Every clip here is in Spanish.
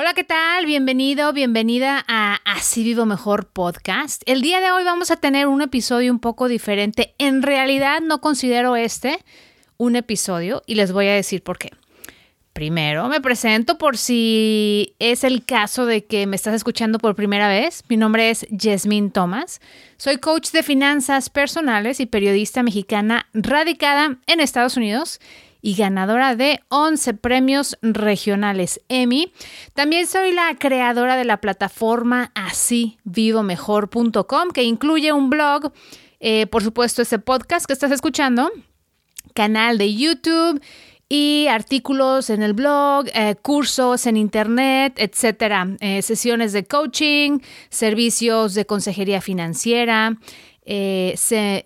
Hola, ¿qué tal? Bienvenido, bienvenida a Así Vivo Mejor podcast. El día de hoy vamos a tener un episodio un poco diferente. En realidad no considero este un episodio y les voy a decir por qué. Primero, me presento por si es el caso de que me estás escuchando por primera vez. Mi nombre es Jasmine Thomas. Soy coach de finanzas personales y periodista mexicana radicada en Estados Unidos y ganadora de 11 premios regionales Emmy. También soy la creadora de la plataforma asívivomejor.com que incluye un blog, eh, por supuesto ese podcast que estás escuchando, canal de YouTube y artículos en el blog, eh, cursos en internet, etcétera, eh, sesiones de coaching, servicios de consejería financiera, eh,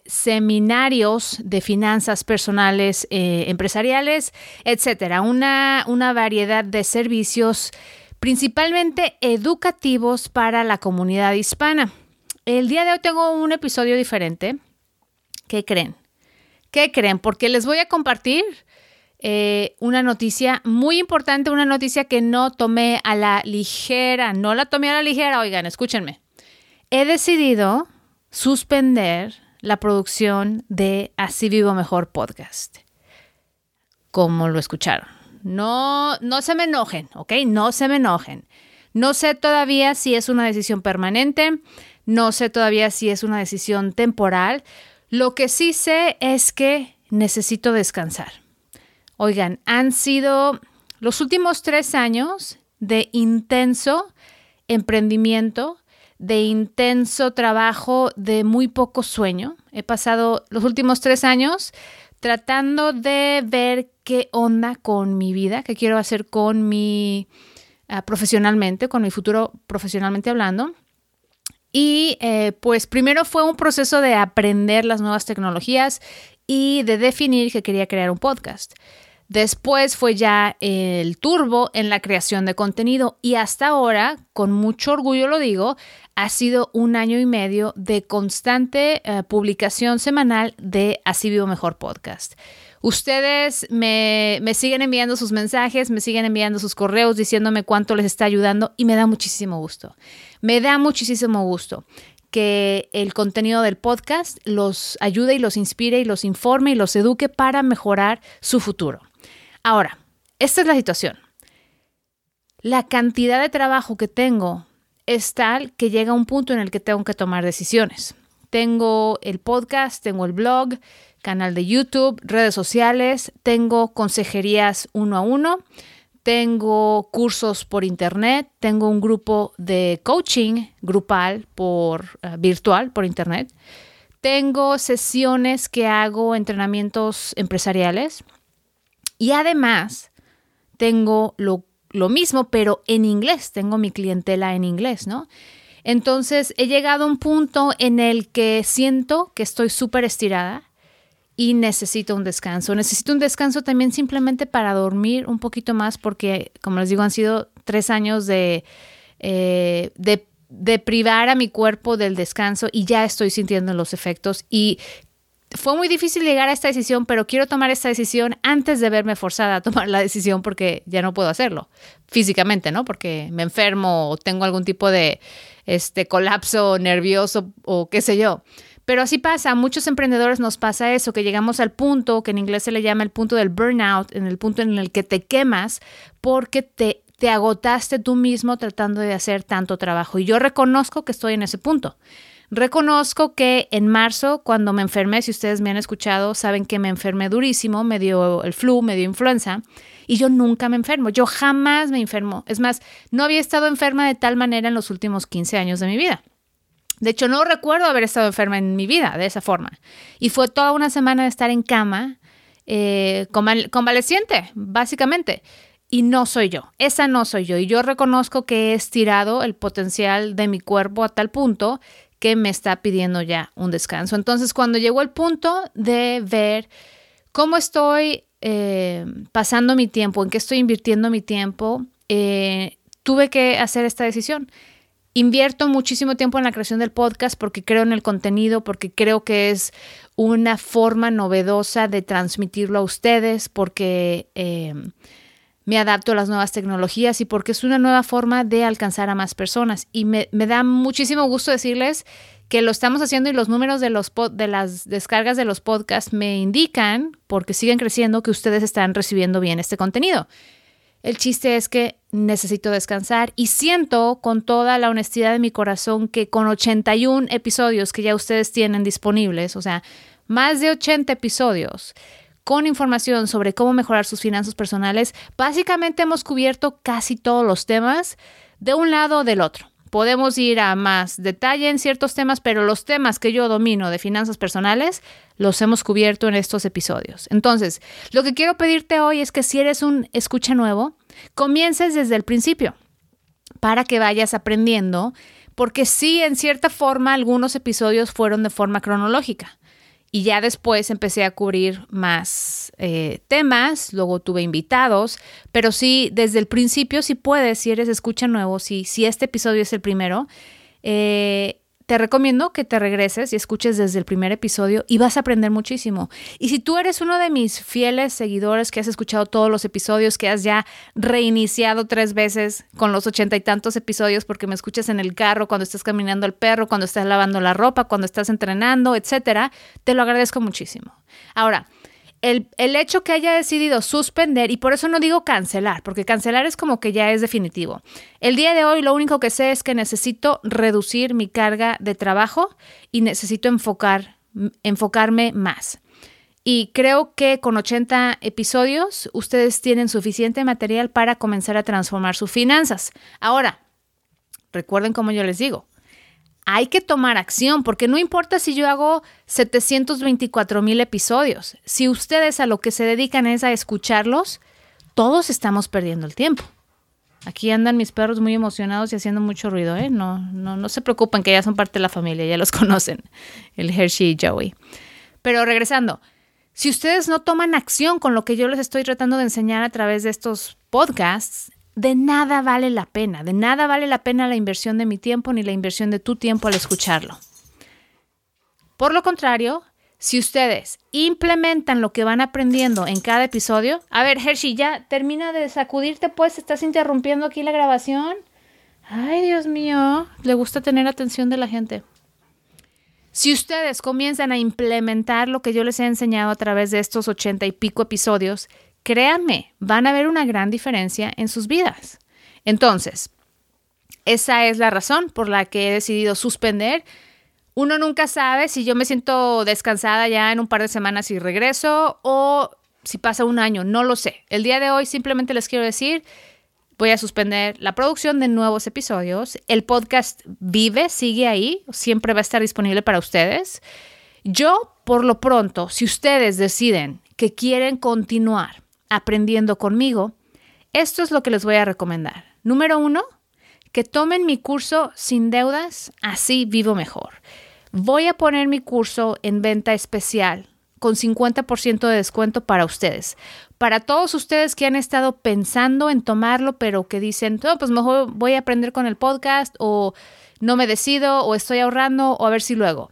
seminarios de finanzas personales, eh, empresariales, etcétera. Una, una variedad de servicios principalmente educativos para la comunidad hispana. El día de hoy tengo un episodio diferente. ¿Qué creen? ¿Qué creen? Porque les voy a compartir eh, una noticia muy importante, una noticia que no tomé a la ligera, no la tomé a la ligera, oigan, escúchenme. He decidido suspender la producción de Así Vivo Mejor podcast. Como lo escucharon. No, no se me enojen, ¿ok? No se me enojen. No sé todavía si es una decisión permanente, no sé todavía si es una decisión temporal. Lo que sí sé es que necesito descansar. Oigan, han sido los últimos tres años de intenso emprendimiento, de intenso trabajo, de muy poco sueño. He pasado los últimos tres años tratando de ver qué onda con mi vida, qué quiero hacer con mi ah, profesionalmente, con mi futuro profesionalmente hablando. Y eh, pues primero fue un proceso de aprender las nuevas tecnologías y de definir que quería crear un podcast. Después fue ya el turbo en la creación de contenido y hasta ahora, con mucho orgullo lo digo, ha sido un año y medio de constante eh, publicación semanal de Así Vivo Mejor Podcast. Ustedes me, me, siguen enviando sus mensajes, me siguen enviando sus correos diciéndome cuánto les está ayudando y me da muchísimo gusto. Me da muchísimo gusto que el contenido del podcast los ayude y los inspire y los informe y los eduque para mejorar su futuro. Ahora, esta es la situación. La cantidad de trabajo que tengo es tal que llega un punto en el que tengo que tomar decisiones. Tengo el podcast, tengo el blog, canal de YouTube, redes sociales, tengo consejerías uno a uno, tengo cursos por internet, tengo un grupo de coaching grupal por uh, virtual por internet, tengo sesiones que hago entrenamientos empresariales y además tengo lo lo mismo, pero en inglés, tengo mi clientela en inglés, ¿no? Entonces he llegado a un punto en el que siento que estoy súper estirada y necesito un descanso. Necesito un descanso también simplemente para dormir un poquito más porque, como les digo, han sido tres años de, eh, de, de privar a mi cuerpo del descanso y ya estoy sintiendo los efectos y fue muy difícil llegar a esta decisión, pero quiero tomar esta decisión antes de verme forzada a tomar la decisión porque ya no puedo hacerlo físicamente, ¿no? Porque me enfermo o tengo algún tipo de este colapso nervioso o qué sé yo. Pero así pasa, a muchos emprendedores nos pasa eso, que llegamos al punto que en inglés se le llama el punto del burnout, en el punto en el que te quemas porque te, te agotaste tú mismo tratando de hacer tanto trabajo. Y yo reconozco que estoy en ese punto. Reconozco que en marzo, cuando me enfermé, si ustedes me han escuchado, saben que me enfermé durísimo, me dio el flu, me dio influenza, y yo nunca me enfermo, yo jamás me enfermo. Es más, no había estado enferma de tal manera en los últimos 15 años de mi vida. De hecho, no recuerdo haber estado enferma en mi vida de esa forma. Y fue toda una semana de estar en cama, eh, convaleciente, básicamente. Y no soy yo, esa no soy yo. Y yo reconozco que he estirado el potencial de mi cuerpo a tal punto que me está pidiendo ya un descanso. Entonces, cuando llegó el punto de ver cómo estoy eh, pasando mi tiempo, en qué estoy invirtiendo mi tiempo, eh, tuve que hacer esta decisión. Invierto muchísimo tiempo en la creación del podcast porque creo en el contenido, porque creo que es una forma novedosa de transmitirlo a ustedes, porque eh, me adapto a las nuevas tecnologías y porque es una nueva forma de alcanzar a más personas. Y me, da muchísimo gusto decirles que lo estamos haciendo y los números de, los de las descargas de los podcasts me indican, porque siguen creciendo, que ustedes están recibiendo bien este contenido. El chiste es que necesito descansar y siento con toda la honestidad de mi corazón que con 81 episodios que ya ustedes tienen disponibles, o sea, más de 80 episodios, con información sobre cómo mejorar sus finanzas personales, básicamente hemos cubierto casi todos los temas de un lado o del otro. Podemos ir a más detalle en ciertos temas, pero los temas que yo domino de finanzas personales los hemos cubierto en estos episodios. Entonces, lo que quiero pedirte hoy es que si eres un escucha nuevo, comiences desde el principio para que vayas aprendiendo, porque sí, en cierta forma, algunos episodios fueron de forma cronológica. Y ya después empecé a cubrir más eh, temas, luego tuve invitados, pero sí, desde el principio, si puedes, si eres escucha nuevo, si, si este episodio es el primero, eh, te recomiendo que te regreses y escuches desde el primer episodio y vas a aprender muchísimo. Y si tú eres uno de mis fieles seguidores que has escuchado todos los episodios, que has ya reiniciado tres veces con los ochenta y tantos episodios porque me escuchas en el carro, cuando estás caminando al perro, cuando estás lavando la ropa, cuando estás entrenando, etcétera, te lo agradezco muchísimo. Ahora, el, hecho que haya decidido suspender, y por eso no digo cancelar, porque cancelar es como que ya es definitivo. El día de hoy lo único que sé es que necesito reducir mi carga de trabajo y necesito enfocar, enfocarme más. Y creo que con 80 episodios ustedes tienen suficiente material para comenzar a transformar sus finanzas. Ahora, recuerden como yo les digo, hay que tomar acción, porque no importa si yo hago 724 mil episodios, si ustedes a lo que se dedican es a escucharlos, todos estamos perdiendo el tiempo. Aquí andan mis perros muy emocionados y haciendo mucho ruido, ¿eh? No, no, no se preocupen que ya son parte de la familia, ya los conocen, el Hershey y Joey. Pero regresando, si ustedes no toman acción con lo que yo les estoy tratando de enseñar a través de estos podcasts, de nada vale la pena, de nada vale la pena la inversión de mi tiempo ni la inversión de tu tiempo al escucharlo. Por lo contrario, si ustedes implementan lo que van aprendiendo en cada episodio, a ver, Hershey, ya termina de sacudirte, pues estás interrumpiendo aquí la grabación. Ay, Dios mío, le gusta tener atención de la gente. Si ustedes comienzan a implementar lo que yo les he enseñado a través de estos ochenta y pico episodios, créanme, van a ver una gran diferencia en sus vidas. Entonces, esa es la razón por la que he decidido suspender. Uno nunca sabe si yo me siento descansada ya en un par de semanas y regreso o si pasa un año, no lo sé. El día de hoy simplemente les quiero decir, voy a suspender la producción de nuevos episodios. El podcast vive, sigue ahí, siempre va a estar disponible para ustedes. Yo, por lo pronto, si ustedes deciden que quieren continuar aprendiendo conmigo, esto es lo que les voy a recomendar. Número uno, que tomen mi curso sin deudas, así vivo mejor. Voy a poner mi curso en venta especial con 50% de descuento para ustedes. Para todos ustedes que han estado pensando en tomarlo, pero que dicen, no, pues mejor voy a aprender con el podcast o no me decido o estoy ahorrando o a ver si luego.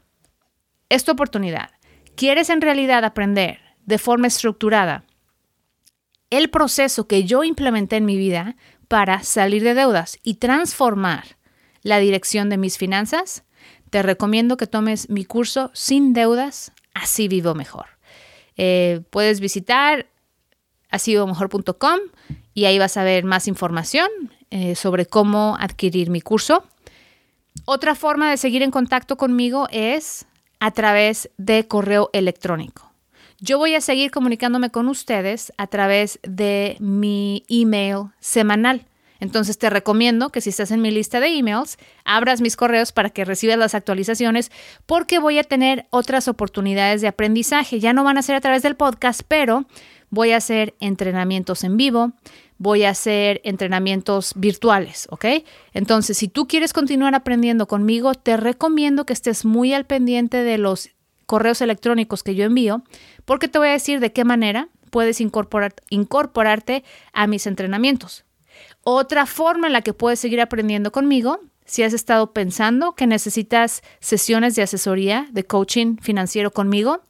Esta oportunidad. ¿Quieres en realidad aprender de forma estructurada el proceso que yo implementé en mi vida para salir de deudas y transformar la dirección de mis finanzas, te recomiendo que tomes mi curso sin deudas, así vivo mejor. Eh, puedes visitar asivivomejor.com y ahí vas a ver más información eh, sobre cómo adquirir mi curso. Otra forma de seguir en contacto conmigo es a través de correo electrónico. Yo voy a seguir comunicándome con ustedes a través de mi email semanal. Entonces te recomiendo que si estás en mi lista de emails, abras mis correos para que recibas las actualizaciones porque voy a tener otras oportunidades de aprendizaje. Ya no van a ser a través del podcast, pero voy a hacer entrenamientos en vivo, voy a hacer entrenamientos virtuales, ¿ok? Entonces, si tú quieres continuar aprendiendo conmigo, te recomiendo que estés muy al pendiente de los correos electrónicos que yo envío, porque te voy a decir de qué manera puedes incorporar, incorporarte a mis entrenamientos. Otra forma en la que puedes seguir aprendiendo conmigo, si has estado pensando que necesitas sesiones de asesoría, de coaching financiero conmigo,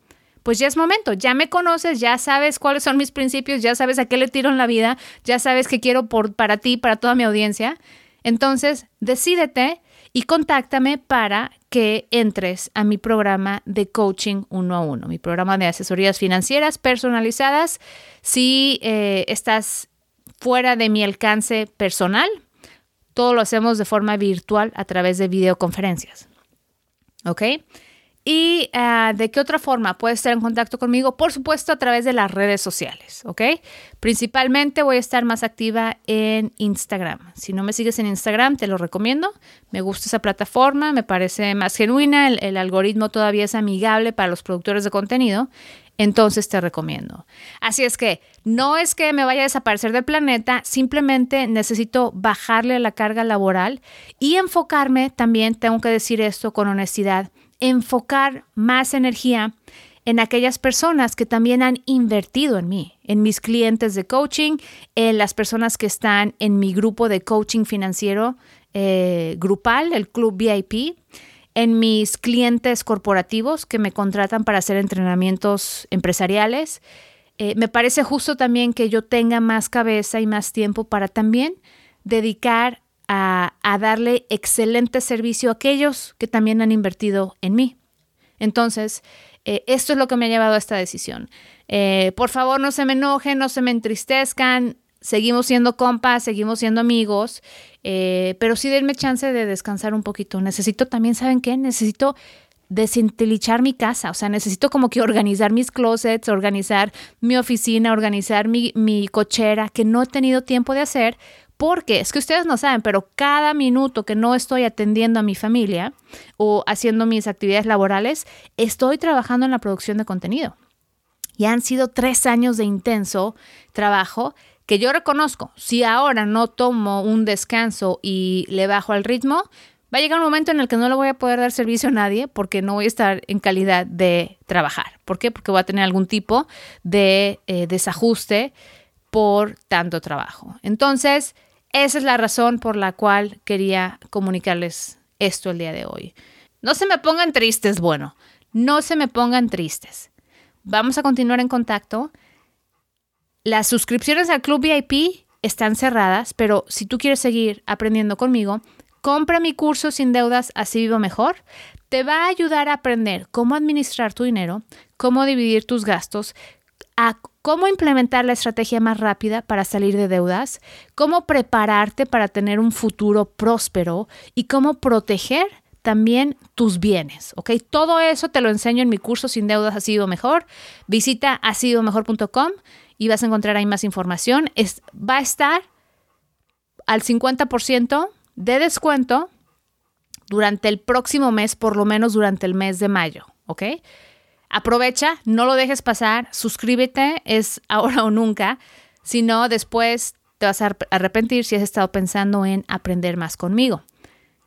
pues ya es momento, ya me conoces, ya sabes cuáles son mis principios, ya sabes a qué le tiro en la vida, ya sabes qué quiero por, para ti, para toda mi audiencia. Entonces, decídete y contáctame para que entres a mi programa de coaching uno a uno, mi programa de asesorías financieras personalizadas. Si eh, estás fuera de mi alcance personal, todo lo hacemos de forma virtual a través de videoconferencias. ¿Ok? ¿Y ah, de qué otra forma puedes estar en contacto conmigo? Por supuesto, a través de las redes sociales, ¿ok? Principalmente voy a estar más activa en Instagram. Si no me sigues en Instagram, te lo recomiendo. Me gusta esa plataforma, me parece más genuina, el algoritmo todavía es amigable para los productores de contenido. Entonces te recomiendo. Así es que no es que me vaya a desaparecer del planeta, simplemente necesito bajarle la carga laboral y enfocarme, también tengo que decir esto con honestidad, enfocar más energía en aquellas personas que también han invertido en mí, en mis clientes de coaching, en las personas que están en mi grupo de coaching financiero eh, grupal, el Club VIP, en mis clientes corporativos que me contratan para hacer entrenamientos empresariales. Eh, me parece justo también que yo tenga más cabeza y más tiempo para también dedicar a, darle excelente servicio a aquellos que también han invertido en mí. Entonces, eh, esto es lo que me ha llevado a esta decisión. Eh, por favor, no se me enojen, no se me entristezcan. Seguimos siendo compas, seguimos siendo amigos, eh, pero sí denme chance de descansar un poquito. Necesito también, ¿saben qué? Necesito desintelichar mi casa, o sea, necesito como que organizar mis closets, organizar mi oficina, organizar mi, mi cochera, que no he tenido tiempo de hacer porque es que ustedes no saben, pero cada minuto que no estoy atendiendo a mi familia o haciendo mis actividades laborales, estoy trabajando en la producción de contenido. Y han sido tres años de intenso trabajo que yo reconozco. Si ahora no tomo un descanso y le bajo al ritmo, va a llegar un momento en el que no le voy a poder dar servicio a nadie porque no voy a estar en calidad de trabajar. ¿Por qué? Porque voy a tener algún tipo de eh, desajuste por tanto trabajo. Entonces, esa es la razón por la cual quería comunicarles esto el día de hoy. No se me pongan tristes, bueno, no se me pongan tristes. Vamos a continuar en contacto. Las suscripciones al Club VIP están cerradas, pero si tú quieres seguir aprendiendo conmigo, compra mi curso sin deudas, así vivo mejor. Te va a ayudar a aprender cómo administrar tu dinero, cómo dividir tus gastos, a cómo implementar la estrategia más rápida para salir de deudas, cómo prepararte para tener un futuro próspero y cómo proteger también tus bienes, ¿ok? Todo eso te lo enseño en mi curso Sin Deudas Ha Sido Mejor. Visita hasidomejor.com y vas a encontrar ahí más información. Es, va a estar al 50% de descuento durante el próximo mes, por lo menos durante el mes de mayo, ¿ok? Aprovecha, no lo dejes pasar, suscríbete, es ahora o nunca, si no, después te vas a arrepentir si has estado pensando en aprender más conmigo.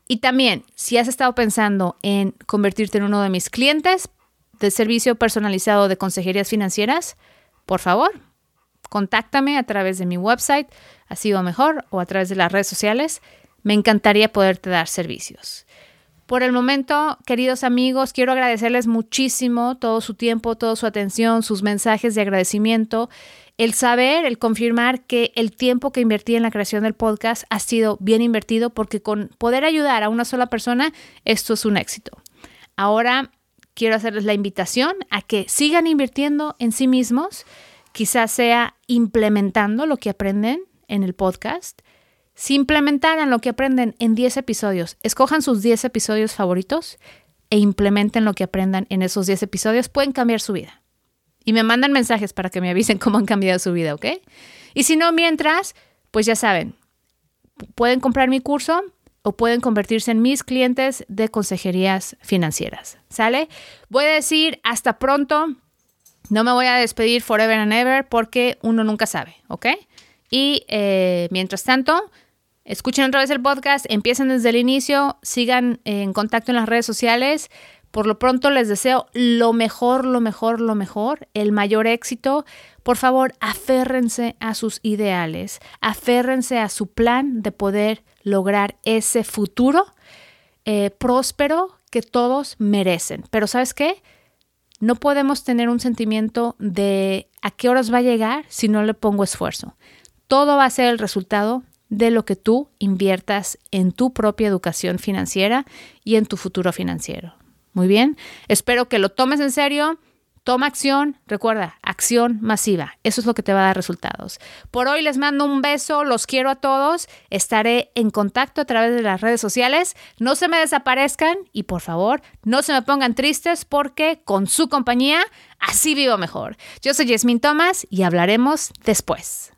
Y también, si has estado pensando en convertirte en uno de mis clientes de servicio personalizado de consejerías financieras, por favor, contáctame a través de mi website, así o mejor, o a través de las redes sociales. Me encantaría poderte dar servicios. Por el momento, queridos amigos, quiero agradecerles muchísimo todo su tiempo, toda su atención, sus mensajes de agradecimiento, el saber, el confirmar que el tiempo que invertí en la creación del podcast ha sido bien invertido porque con poder ayudar a una sola persona, esto es un éxito. Ahora quiero hacerles la invitación a que sigan invirtiendo en sí mismos, quizás sea implementando lo que aprenden en el podcast si implementaran lo que aprenden en 10 episodios, escojan sus 10 episodios favoritos e implementen lo que aprendan en esos 10 episodios, pueden cambiar su vida. Y me mandan mensajes para que me avisen cómo han cambiado su vida, ¿ok? Y si no, mientras, pues ya saben, pueden comprar mi curso o pueden convertirse en mis clientes de consejerías financieras. ¿Sale? Voy a decir hasta pronto. No me voy a despedir forever and ever porque uno nunca sabe, ¿ok? Y eh, mientras tanto, Escuchen otra vez el podcast, empiecen desde el inicio, sigan en contacto en las redes sociales. Por lo pronto les deseo lo mejor, lo mejor, lo mejor, el mayor éxito. Por favor, aférrense a sus ideales, aférrense a su plan de poder lograr ese futuro eh, próspero que todos merecen. Pero ¿sabes qué? no podemos tener un sentimiento de a qué horas va a llegar si no le pongo esfuerzo. Todo va a ser el resultado de lo que tú inviertas en tu propia educación financiera y en tu futuro financiero. Muy bien, espero que lo tomes en serio. Toma acción, recuerda, acción masiva. Eso es lo que te va a dar resultados. Por hoy les mando un beso, los quiero a todos. Estaré en contacto a través de las redes sociales. No se me desaparezcan y por favor, no se me pongan tristes porque con su compañía así vivo mejor. Yo soy Yasmin Thomas y hablaremos después.